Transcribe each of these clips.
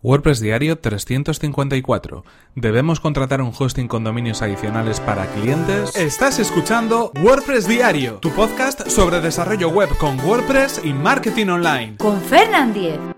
WordPress Diario 354. ¿Debemos contratar un hosting con dominios adicionales para clientes? Estás escuchando WordPress Diario, tu podcast sobre desarrollo web con WordPress y marketing online. Con Fernand Diez.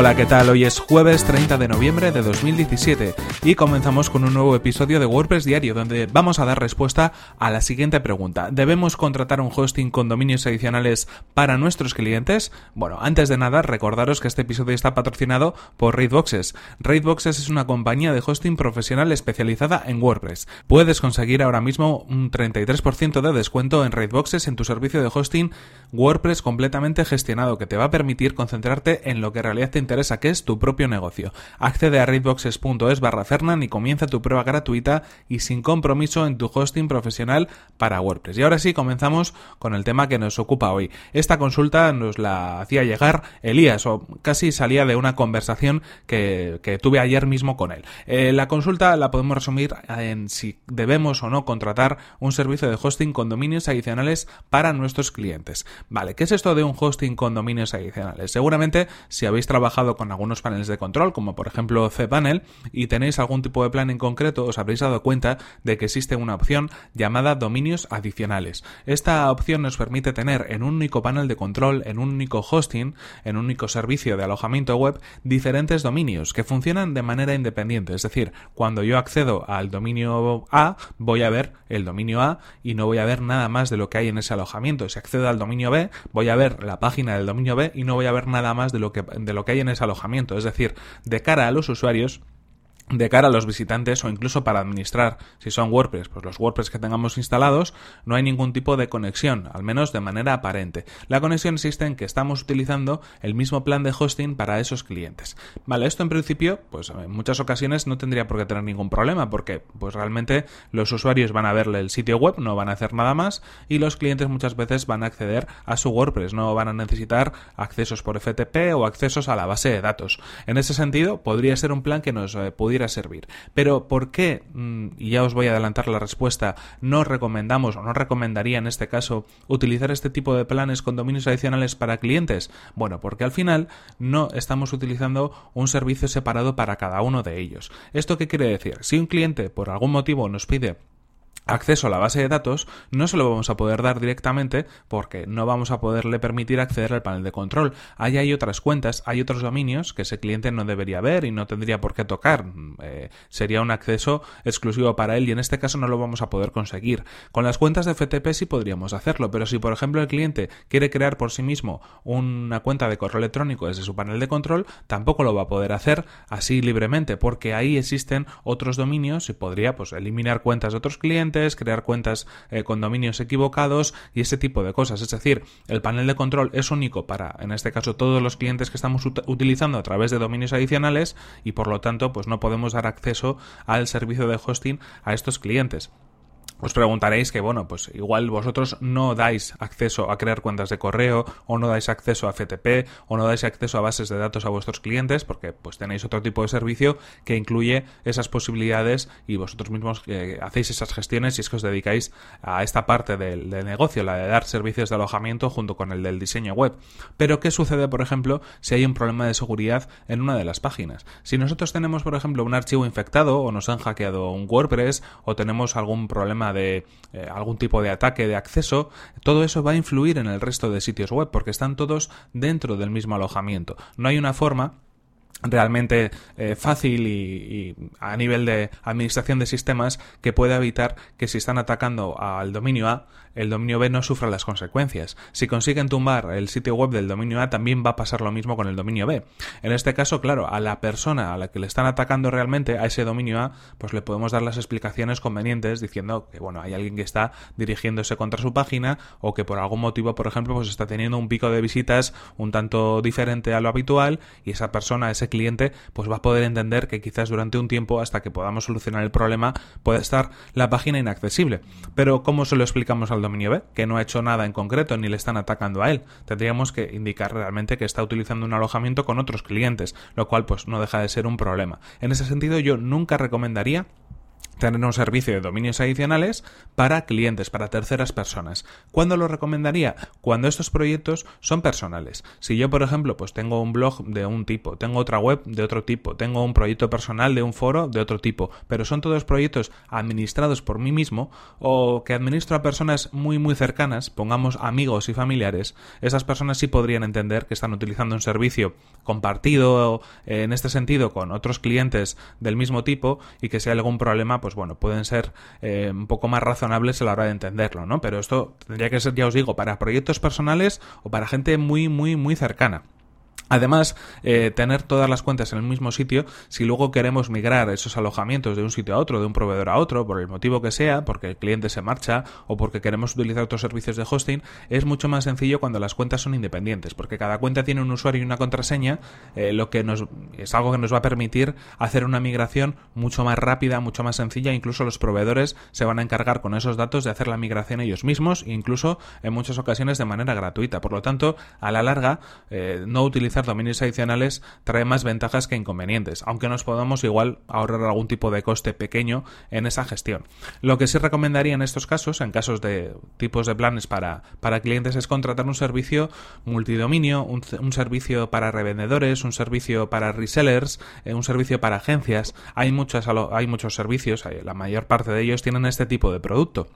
Hola, ¿qué tal? Hoy es jueves 30 de noviembre de 2017 y comenzamos con un nuevo episodio de WordPress Diario donde vamos a dar respuesta a la siguiente pregunta. ¿Debemos contratar un hosting con dominios adicionales para nuestros clientes? Bueno, antes de nada, recordaros que este episodio está patrocinado por Raidboxes. Raidboxes es una compañía de hosting profesional especializada en WordPress. Puedes conseguir ahora mismo un 33% de descuento en Raidboxes en tu servicio de hosting WordPress completamente gestionado que te va a permitir concentrarte en lo que en realidad te interesa, que es tu propio negocio. Accede a raidboxes.es barra Fernan y comienza tu prueba gratuita y sin compromiso en tu hosting profesional para WordPress. Y ahora sí, comenzamos con el tema que nos ocupa hoy. Esta consulta nos la hacía llegar Elías, o casi salía de una conversación que, tuve ayer mismo con él. Eh, la consulta la podemos resumir en si debemos o no contratar un servicio de hosting con dominios adicionales para nuestros clientes. Vale, ¿qué es esto de un hosting con dominios adicionales? Seguramente si habéis trabajado con algunos paneles de control, como por ejemplo cPanel, y tenéis algún tipo de plan en concreto, os habréis dado cuenta de que existe una opción llamada dominios adicionales. Esta opción nos permite tener en un único panel de control, en un único hosting, en un único servicio de alojamiento web, diferentes dominios que funcionan de manera independiente. Es decir, cuando yo accedo al dominio A, voy a ver el dominio A y no voy a ver nada más de lo que hay en ese alojamiento. Si accedo al dominio B, voy a ver la página del dominio B y no voy a ver nada más de lo que, de lo que hay en ese alojamiento. Es decir, de cara a los usuarios, de cara a los visitantes o incluso para administrar, si son WordPress, pues los WordPress que tengamos instalados, no hay ningún tipo de conexión, al menos de manera aparente. La conexión existe en que estamos utilizando el mismo plan de hosting para esos clientes. Vale, esto en principio, pues en muchas ocasiones no tendría por qué tener ningún problema, porque pues realmente los usuarios van a verle el sitio web, no van a hacer nada más, y los clientes muchas veces van a acceder a su WordPress, no van a necesitar accesos por FTP o accesos a la base de datos. En ese sentido, podría ser un plan que nos eh, pudiera servir. Pero ¿por qué? Mm, y ya os voy a adelantar la respuesta. No recomendamos o no recomendaría en este caso utilizar este tipo de planes con dominios adicionales para clientes. Bueno, porque al final no estamos utilizando un servicio separado para cada uno de ellos. ¿Esto qué quiere decir? Si un cliente por algún motivo nos pide acceso a la base de datos no se lo vamos a poder dar directamente porque no vamos a poderle permitir acceder al panel de control. Ahí hay otras cuentas, hay otros dominios que ese cliente no debería ver y no tendría por qué tocar. Eh, sería un acceso exclusivo para él y en este caso no lo vamos a poder conseguir. Con las cuentas de FTP sí podríamos hacerlo, pero si por ejemplo el cliente quiere crear por sí mismo una cuenta de correo electrónico desde su panel de control, tampoco lo va a poder hacer así libremente porque ahí existen otros dominios y podría pues eliminar cuentas de otros clientes crear cuentas eh, con dominios equivocados y ese tipo de cosas. Es decir, el panel de control es único para, en este caso, todos los clientes que estamos utilizando a través de dominios adicionales y por lo tanto, pues no podemos dar acceso al servicio de hosting a estos clientes. Os preguntaréis que, bueno, pues igual vosotros no dais acceso a crear cuentas de correo, o no dais acceso a FTP, o no dais acceso a bases de datos a vuestros clientes, porque pues tenéis otro tipo de servicio que incluye esas posibilidades y vosotros mismos eh, hacéis esas gestiones y es que os dedicáis a esta parte del, negocio, la de dar servicios de alojamiento junto con el del diseño web. Pero, ¿qué sucede, por ejemplo, si hay un problema de seguridad en una de las páginas? Si nosotros tenemos, por ejemplo, un archivo infectado, o nos han hackeado un WordPress, o tenemos algún problema de eh, algún tipo de ataque de acceso, todo eso va a influir en el resto de sitios web porque están todos dentro del mismo alojamiento. No hay una forma realmente eh, fácil y, a nivel de administración de sistemas que pueda evitar que si están atacando al dominio A, el dominio B no sufra las consecuencias. Si consiguen tumbar el sitio web del dominio A, también va a pasar lo mismo con el dominio B. En este caso, claro, a la persona a la que le están atacando realmente, a ese dominio A, pues le podemos dar las explicaciones convenientes diciendo que, bueno, hay alguien que está dirigiéndose contra su página o que por algún motivo, por ejemplo, pues está teniendo un pico de visitas un tanto diferente a lo habitual y esa persona, ese cliente, pues va a poder entender que quizás durante un tiempo, hasta que podamos solucionar el problema, puede estar la página inaccesible. Pero, ¿cómo se lo explicamos al dominio B? Que no ha hecho nada en concreto ni le están atacando a él. Tendríamos que indicar realmente que está utilizando un alojamiento con otros clientes, lo cual pues no deja de ser un problema. En ese sentido, yo nunca recomendaría tener un servicio de dominios adicionales para clientes, para terceras personas. ¿Cuándo lo recomendaría? Cuando estos proyectos son personales. Si yo, por ejemplo, pues tengo un blog de un tipo, tengo otra web de otro tipo, tengo un proyecto personal de un foro de otro tipo, pero son todos proyectos administrados por mí mismo o que administro a personas muy muy cercanas, pongamos amigos y familiares, esas personas sí podrían entender que están utilizando un servicio compartido en este sentido con otros clientes del mismo tipo y que si hay algún problema, pues bueno, pueden ser eh, un poco más razonables a la hora de entenderlo, ¿no? Pero esto tendría que ser, ya os digo, para proyectos personales o para gente muy, muy, muy cercana. Además, eh, tener todas las cuentas en el mismo sitio, si luego queremos migrar esos alojamientos de un sitio a otro, de un proveedor a otro, por el motivo que sea, porque el cliente se marcha o porque queremos utilizar otros servicios de hosting, es mucho más sencillo cuando las cuentas son independientes, porque cada cuenta tiene un usuario y una contraseña, eh, lo que nos es algo que nos va a permitir hacer una migración mucho más rápida, mucho más sencilla, incluso los proveedores se van a encargar con esos datos de hacer la migración ellos mismos, incluso en muchas ocasiones de manera gratuita. Por lo tanto, a la larga, eh, no utilizar dominios adicionales trae más ventajas que inconvenientes, aunque nos podamos igual ahorrar algún tipo de coste pequeño en esa gestión. Lo que sí recomendaría en estos casos, en casos de tipos de planes para, para clientes, es contratar un servicio multidominio, un, servicio para revendedores, un servicio para resellers, eh, un servicio para agencias. Hay, muchas, hay muchos servicios, la mayor parte de ellos tienen este tipo de producto.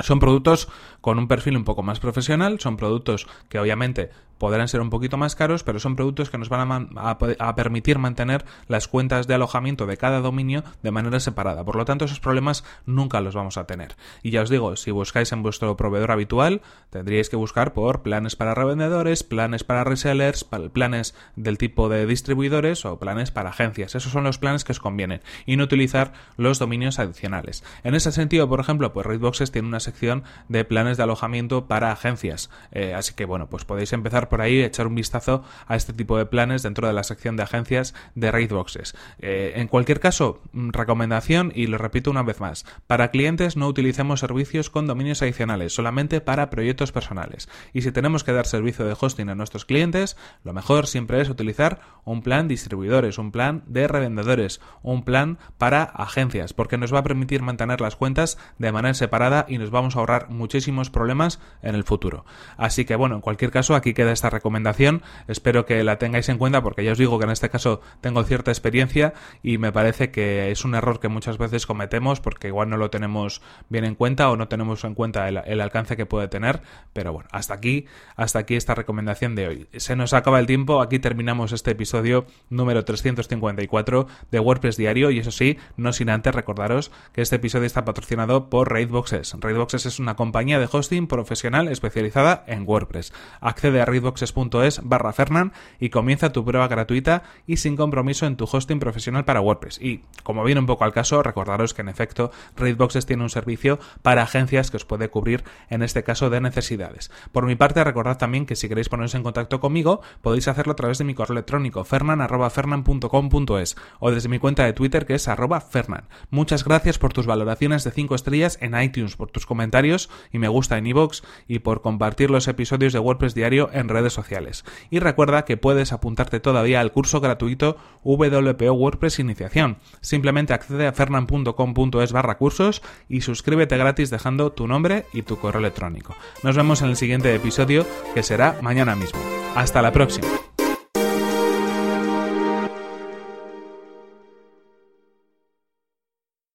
Son productos con un perfil un poco más profesional, son productos que obviamente podrán ser un poquito más caros, pero son productos que nos van a, permitir mantener las cuentas de alojamiento de cada dominio de manera separada. Por lo tanto, esos problemas nunca los vamos a tener. Y ya os digo, si buscáis en vuestro proveedor habitual, tendríais que buscar por planes para revendedores, planes para resellers, planes del tipo de distribuidores o planes para agencias. Esos son los planes que os convienen y no utilizar los dominios adicionales. En ese sentido, por ejemplo, pues Raidboxes tiene una sección de planes de alojamiento para agencias. Eh, así que bueno, pues podéis empezar por ahí, echar un vistazo a este tipo de planes dentro de la sección de agencias de Raidboxes. Eh, en cualquier caso, mm, recomendación y lo repito una vez más, para clientes no utilicemos servicios con dominios adicionales, solamente para proyectos personales. Y si tenemos que dar servicio de hosting a nuestros clientes, lo mejor siempre es utilizar un plan distribuidores, un plan de revendedores, un plan para agencias, porque nos va a permitir mantener las cuentas de manera separada y nos vamos a ahorrar muchísimos problemas en el futuro. Así que bueno, en cualquier caso, aquí queda esta recomendación. Espero que la tengáis en cuenta porque ya os digo que en este caso tengo cierta experiencia y me parece que es un error que muchas veces cometemos porque igual no lo tenemos bien en cuenta o no tenemos en cuenta el, alcance que puede tener. Pero bueno, hasta aquí, hasta aquí esta recomendación de hoy. Se nos acaba el tiempo, aquí terminamos este episodio número 354 de WordPress Diario y eso sí, no sin antes recordaros que este episodio está patrocinado por Raidboxes. Raidboxes es una compañía de hosting profesional especializada en WordPress. Accede a Raidboxes boxes.es barra Fernan y comienza tu prueba gratuita y sin compromiso en tu hosting profesional para WordPress. Y como viene un poco al caso, recordaros que en efecto Raidboxes tiene un servicio para agencias que os puede cubrir en este caso de necesidades. Por mi parte, recordad también que si queréis poneros en contacto conmigo, podéis hacerlo a través de mi correo electrónico fernan.fernan.com.es o desde mi cuenta de Twitter que es arroba fernan. Muchas gracias por tus valoraciones de 5 estrellas en iTunes, por tus comentarios y me gusta en iVoox y por compartir los episodios de WordPress Diario en redes redes sociales. Y recuerda que puedes apuntarte todavía al curso gratuito WPO WordPress Iniciación. Simplemente accede a fernan.com.es barra cursos y suscríbete gratis dejando tu nombre y tu correo electrónico. Nos vemos en el siguiente episodio que será mañana mismo. Hasta la próxima.